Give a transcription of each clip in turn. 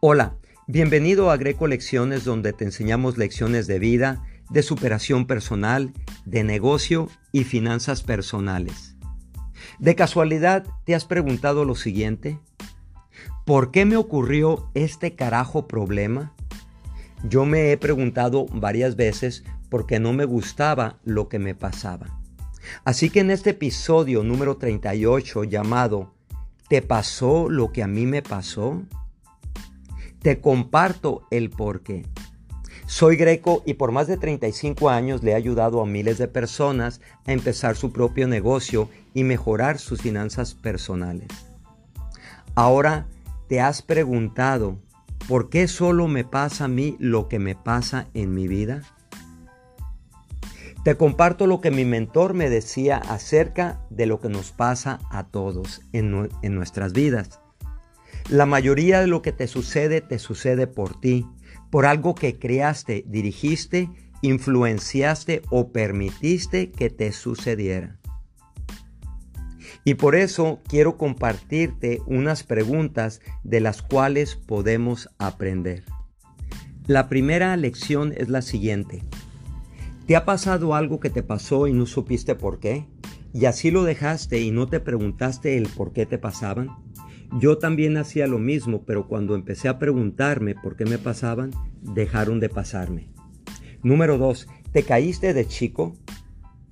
Hola, bienvenido a Greco Lecciones donde te enseñamos lecciones de vida, de superación personal, de negocio y finanzas personales. ¿De casualidad te has preguntado lo siguiente? ¿Por qué me ocurrió este carajo problema? Yo me he preguntado varias veces porque no me gustaba lo que me pasaba. Así que en este episodio número 38 llamado ¿Te pasó lo que a mí me pasó? Te comparto el por qué. Soy greco y por más de 35 años le he ayudado a miles de personas a empezar su propio negocio y mejorar sus finanzas personales. Ahora, ¿te has preguntado por qué solo me pasa a mí lo que me pasa en mi vida? Te comparto lo que mi mentor me decía acerca de lo que nos pasa a todos en, en nuestras vidas. La mayoría de lo que te sucede te sucede por ti, por algo que creaste, dirigiste, influenciaste o permitiste que te sucediera. Y por eso quiero compartirte unas preguntas de las cuales podemos aprender. La primera lección es la siguiente. ¿Te ha pasado algo que te pasó y no supiste por qué? ¿Y así lo dejaste y no te preguntaste el por qué te pasaban? Yo también hacía lo mismo, pero cuando empecé a preguntarme por qué me pasaban, dejaron de pasarme. Número 2. ¿Te caíste de chico?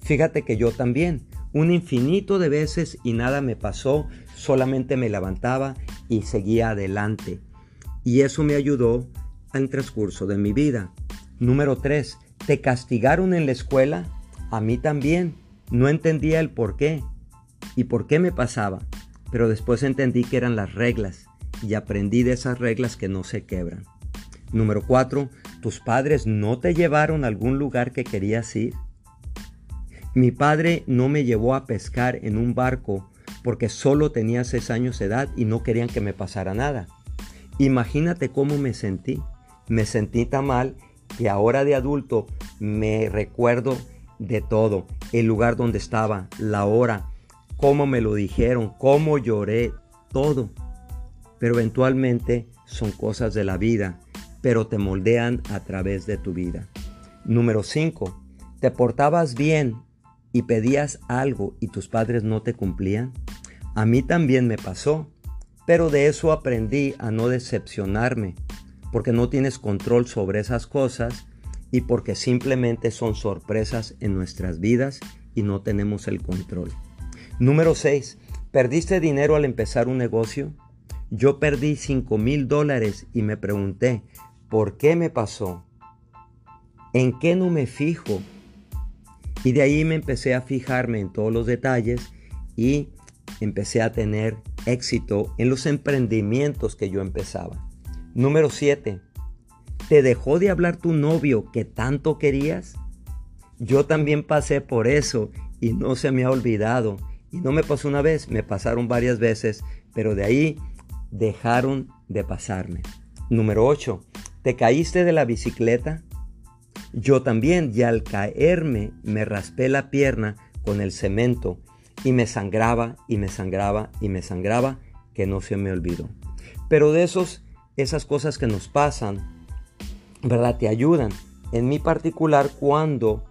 Fíjate que yo también. Un infinito de veces y nada me pasó, solamente me levantaba y seguía adelante. Y eso me ayudó al transcurso de mi vida. Número 3. ¿Te castigaron en la escuela? A mí también. No entendía el por qué y por qué me pasaba pero después entendí que eran las reglas y aprendí de esas reglas que no se quebran. Número 4. ¿Tus padres no te llevaron a algún lugar que querías ir? Mi padre no me llevó a pescar en un barco porque solo tenía 6 años de edad y no querían que me pasara nada. Imagínate cómo me sentí. Me sentí tan mal que ahora de adulto me recuerdo de todo. El lugar donde estaba, la hora, cómo me lo dijeron, cómo lloré, todo. Pero eventualmente son cosas de la vida, pero te moldean a través de tu vida. Número 5. ¿Te portabas bien y pedías algo y tus padres no te cumplían? A mí también me pasó, pero de eso aprendí a no decepcionarme, porque no tienes control sobre esas cosas y porque simplemente son sorpresas en nuestras vidas y no tenemos el control. Número 6. ¿Perdiste dinero al empezar un negocio? Yo perdí 5 mil dólares y me pregunté, ¿por qué me pasó? ¿En qué no me fijo? Y de ahí me empecé a fijarme en todos los detalles y empecé a tener éxito en los emprendimientos que yo empezaba. Número 7. ¿Te dejó de hablar tu novio que tanto querías? Yo también pasé por eso y no se me ha olvidado no me pasó una vez, me pasaron varias veces, pero de ahí dejaron de pasarme. Número 8. ¿Te caíste de la bicicleta? Yo también, y al caerme me raspé la pierna con el cemento y me sangraba y me sangraba y me sangraba que no se me olvidó. Pero de esos, esas cosas que nos pasan, ¿verdad? Te ayudan. En mi particular, cuando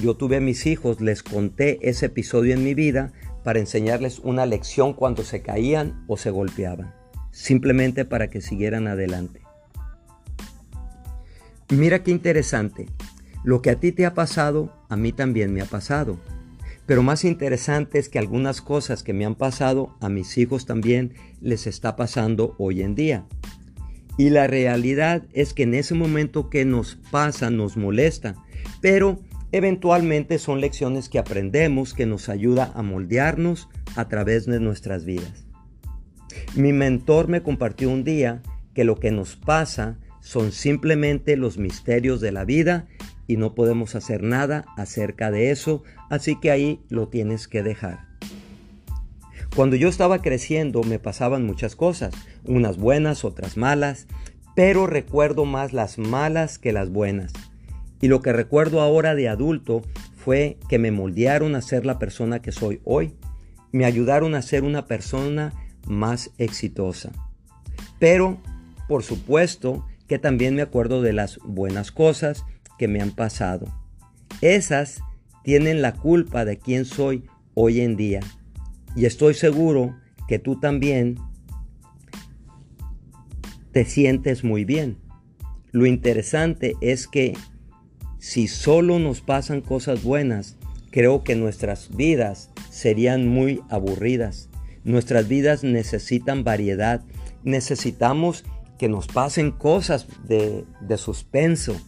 yo tuve a mis hijos, les conté ese episodio en mi vida para enseñarles una lección cuando se caían o se golpeaban, simplemente para que siguieran adelante. Mira qué interesante, lo que a ti te ha pasado, a mí también me ha pasado. Pero más interesante es que algunas cosas que me han pasado, a mis hijos también les está pasando hoy en día. Y la realidad es que en ese momento que nos pasa, nos molesta, pero Eventualmente son lecciones que aprendemos que nos ayuda a moldearnos a través de nuestras vidas. Mi mentor me compartió un día que lo que nos pasa son simplemente los misterios de la vida y no podemos hacer nada acerca de eso, así que ahí lo tienes que dejar. Cuando yo estaba creciendo me pasaban muchas cosas, unas buenas, otras malas, pero recuerdo más las malas que las buenas. Y lo que recuerdo ahora de adulto fue que me moldearon a ser la persona que soy hoy. Me ayudaron a ser una persona más exitosa. Pero por supuesto que también me acuerdo de las buenas cosas que me han pasado. Esas tienen la culpa de quién soy hoy en día. Y estoy seguro que tú también te sientes muy bien. Lo interesante es que si solo nos pasan cosas buenas, creo que nuestras vidas serían muy aburridas. Nuestras vidas necesitan variedad. Necesitamos que nos pasen cosas de, de suspenso,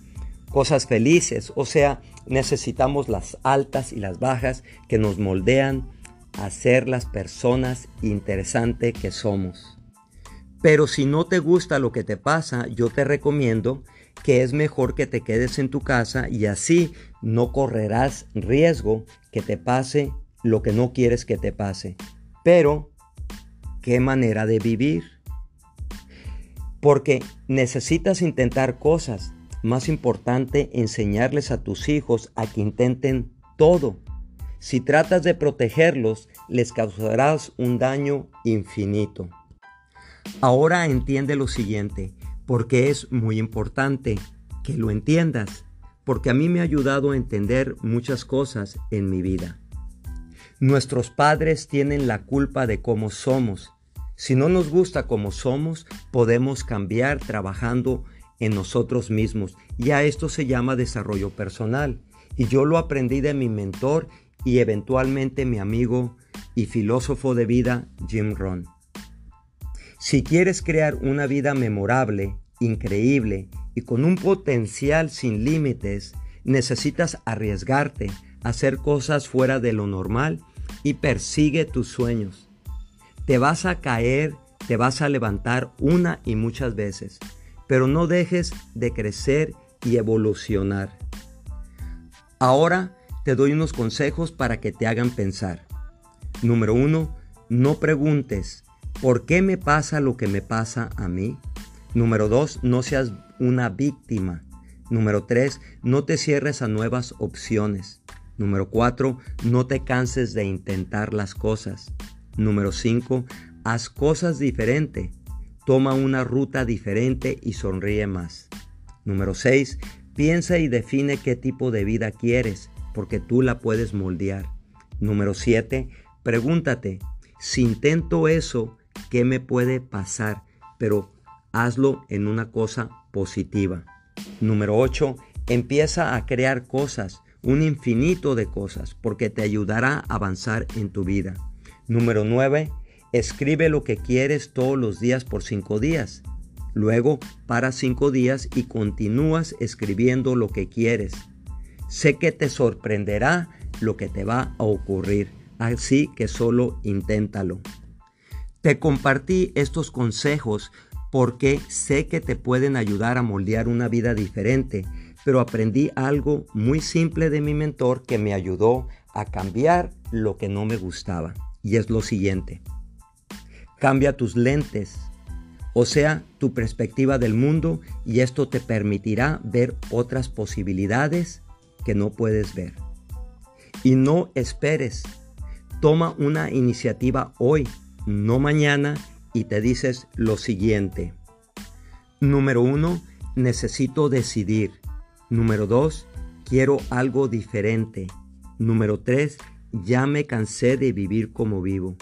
cosas felices. O sea, necesitamos las altas y las bajas que nos moldean a ser las personas interesantes que somos. Pero si no te gusta lo que te pasa, yo te recomiendo que es mejor que te quedes en tu casa y así no correrás riesgo que te pase lo que no quieres que te pase. Pero, ¿qué manera de vivir? Porque necesitas intentar cosas. Más importante, enseñarles a tus hijos a que intenten todo. Si tratas de protegerlos, les causarás un daño infinito. Ahora entiende lo siguiente, porque es muy importante que lo entiendas, porque a mí me ha ayudado a entender muchas cosas en mi vida. Nuestros padres tienen la culpa de cómo somos. Si no nos gusta cómo somos, podemos cambiar trabajando en nosotros mismos. Y a esto se llama desarrollo personal. Y yo lo aprendí de mi mentor y eventualmente mi amigo y filósofo de vida, Jim Rohn. Si quieres crear una vida memorable, increíble y con un potencial sin límites, necesitas arriesgarte, hacer cosas fuera de lo normal y persigue tus sueños. Te vas a caer, te vas a levantar una y muchas veces, pero no dejes de crecer y evolucionar. Ahora te doy unos consejos para que te hagan pensar. Número uno, no preguntes ¿Por qué me pasa lo que me pasa a mí? Número dos, no seas una víctima. Número tres, no te cierres a nuevas opciones. Número cuatro, no te canses de intentar las cosas. Número cinco, haz cosas diferentes. Toma una ruta diferente y sonríe más. Número seis, piensa y define qué tipo de vida quieres, porque tú la puedes moldear. Número siete, pregúntate, si intento eso, qué me puede pasar, pero hazlo en una cosa positiva. Número 8. Empieza a crear cosas, un infinito de cosas, porque te ayudará a avanzar en tu vida. Número 9. Escribe lo que quieres todos los días por cinco días. Luego para cinco días y continúas escribiendo lo que quieres. Sé que te sorprenderá lo que te va a ocurrir, así que solo inténtalo. Te compartí estos consejos porque sé que te pueden ayudar a moldear una vida diferente, pero aprendí algo muy simple de mi mentor que me ayudó a cambiar lo que no me gustaba. Y es lo siguiente. Cambia tus lentes, o sea, tu perspectiva del mundo, y esto te permitirá ver otras posibilidades que no puedes ver. Y no esperes. Toma una iniciativa hoy no mañana, y te dices lo siguiente. Número uno, necesito decidir. Número dos, quiero algo diferente. Número tres, ya me cansé de vivir como vivo.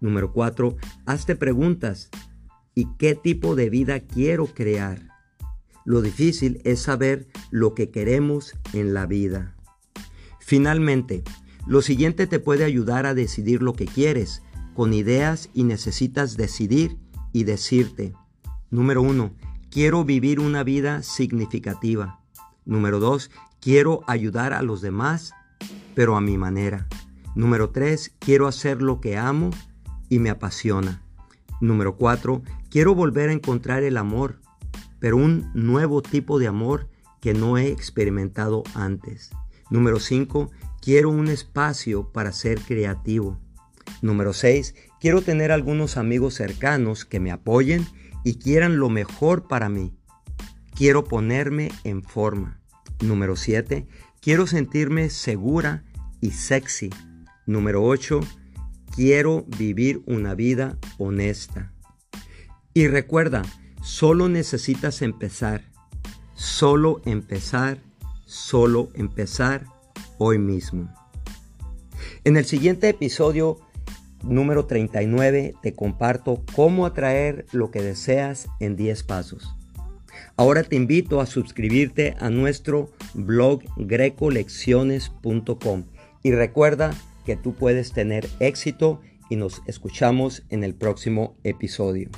Número cuatro, hazte preguntas. ¿Y qué tipo de vida quiero crear? Lo difícil es saber lo que queremos en la vida. Finalmente, lo siguiente te puede ayudar a decidir lo que quieres, con ideas y necesitas decidir y decirte, número uno, quiero vivir una vida significativa. Número dos, quiero ayudar a los demás, pero a mi manera. Número tres, quiero hacer lo que amo y me apasiona. Número cuatro, quiero volver a encontrar el amor, pero un nuevo tipo de amor que no he experimentado antes. Número cinco, quiero un espacio para ser creativo. Número 6. Quiero tener algunos amigos cercanos que me apoyen y quieran lo mejor para mí. Quiero ponerme en forma. Número 7. Quiero sentirme segura y sexy. Número 8. Quiero vivir una vida honesta. Y recuerda, Solo necesitas empezar. Solo empezar. Solo empezar hoy mismo. En el siguiente episodio número 39 te comparto cómo atraer lo que deseas en 10 pasos. Ahora te invito a suscribirte a nuestro blog grecolecciones.com y recuerda que tú puedes tener éxito y nos escuchamos en el próximo episodio.